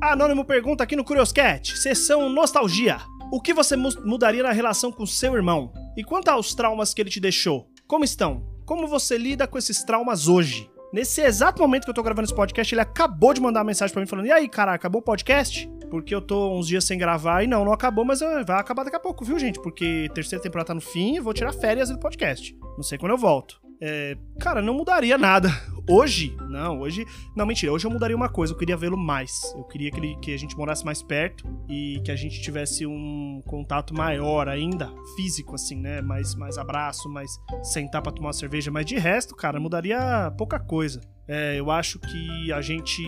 Anônimo pergunta aqui no Curioscat, sessão Nostalgia. O que você mu- mudaria na relação com seu irmão? E quanto aos traumas que ele te deixou? Como estão? Como você lida com esses traumas hoje? Nesse exato momento que eu tô gravando esse podcast, ele acabou de mandar uma mensagem pra mim falando: E aí, cara, acabou o podcast? Porque eu tô uns dias sem gravar e não, não acabou, mas eh, vai acabar daqui a pouco, viu, gente? Porque terceira temporada tá no fim e vou tirar férias do podcast. Não sei quando eu volto. É, cara, não mudaria nada. Hoje, não, hoje. Não, mentira, hoje eu mudaria uma coisa, eu queria vê-lo mais. Eu queria que, ele, que a gente morasse mais perto e que a gente tivesse um contato maior ainda, físico, assim, né? Mais, mais abraço, mais sentar pra tomar uma cerveja. Mas de resto, cara, mudaria pouca coisa. É, eu acho que a gente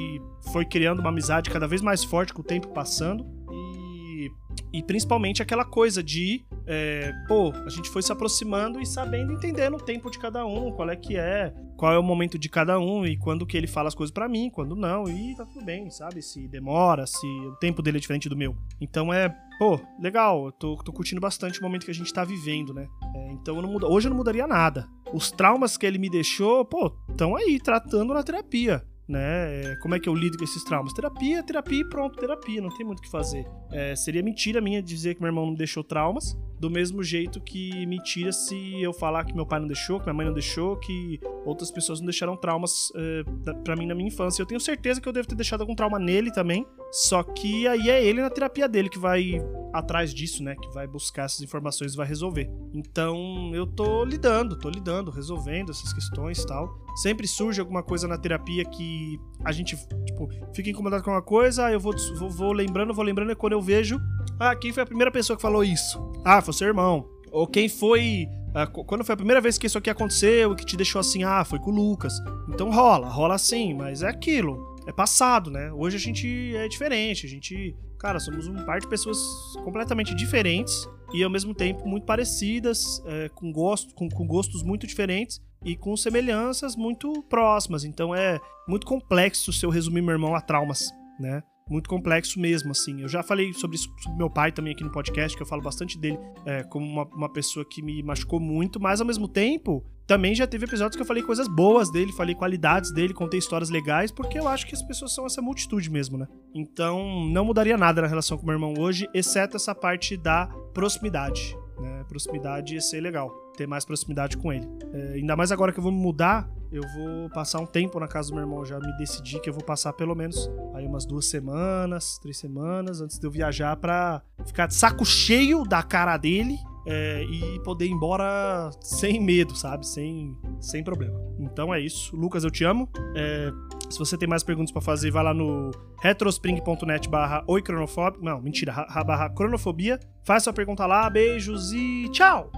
foi criando uma amizade cada vez mais forte com o tempo passando. E, principalmente aquela coisa de, é, pô, a gente foi se aproximando e sabendo, entendendo o tempo de cada um, qual é que é, qual é o momento de cada um e quando que ele fala as coisas pra mim, quando não, e tá tudo bem, sabe? Se demora, se o tempo dele é diferente do meu. Então é, pô, legal, eu tô, tô curtindo bastante o momento que a gente tá vivendo, né? É, então eu muda, hoje eu não mudaria nada. Os traumas que ele me deixou, pô, estão aí, tratando na terapia. Né? Como é que eu lido com esses traumas? Terapia, terapia e pronto, terapia, não tem muito o que fazer. É, seria mentira minha dizer que meu irmão não deixou traumas, do mesmo jeito que mentira se eu falar que meu pai não deixou, que minha mãe não deixou, que outras pessoas não deixaram traumas é, da- pra mim na minha infância. Eu tenho certeza que eu devo ter deixado algum trauma nele também, só que aí é ele na terapia dele que vai atrás disso, né? Que vai buscar essas informações e vai resolver. Então eu tô lidando, tô lidando, resolvendo essas questões e tal. Sempre surge alguma coisa na terapia que a gente, tipo, fica incomodado com uma coisa, eu vou, vou, vou lembrando, vou lembrando, e quando eu vejo, ah, quem foi a primeira pessoa que falou isso? Ah, foi seu irmão. Ou quem foi. ah, qu- quando foi a primeira vez que isso aqui aconteceu que te deixou assim? Ah, foi com o Lucas. Então rola, rola assim, mas é aquilo. É passado, né? Hoje a gente é diferente. A gente. Cara, somos um par de pessoas completamente diferentes e ao mesmo tempo muito parecidas, é, com, gosto, com, com gostos muito diferentes e com semelhanças muito próximas. Então é muito complexo se eu resumir meu irmão a traumas, né? Muito complexo mesmo, assim. Eu já falei sobre isso sobre meu pai também aqui no podcast, que eu falo bastante dele é, como uma, uma pessoa que me machucou muito, mas ao mesmo tempo também já teve episódios que eu falei coisas boas dele, falei qualidades dele, contei histórias legais, porque eu acho que as pessoas são essa multitude mesmo, né? Então não mudaria nada na relação com meu irmão hoje, exceto essa parte da proximidade. Né? Proximidade ia ser legal, ter mais proximidade com ele. É, ainda mais agora que eu vou me mudar, eu vou passar um tempo na casa do meu irmão. Já me decidi que eu vou passar pelo menos aí umas duas semanas, três semanas, antes de eu viajar pra ficar de saco cheio da cara dele é, e poder ir embora sem medo, sabe? Sem, sem problema. Então é isso. Lucas, eu te amo. É, se você tem mais perguntas pra fazer, vai lá no retrospring.net barra oicronofobia. Não, mentira, ra- barra cronofobia. Faz sua pergunta lá, beijos e tchau!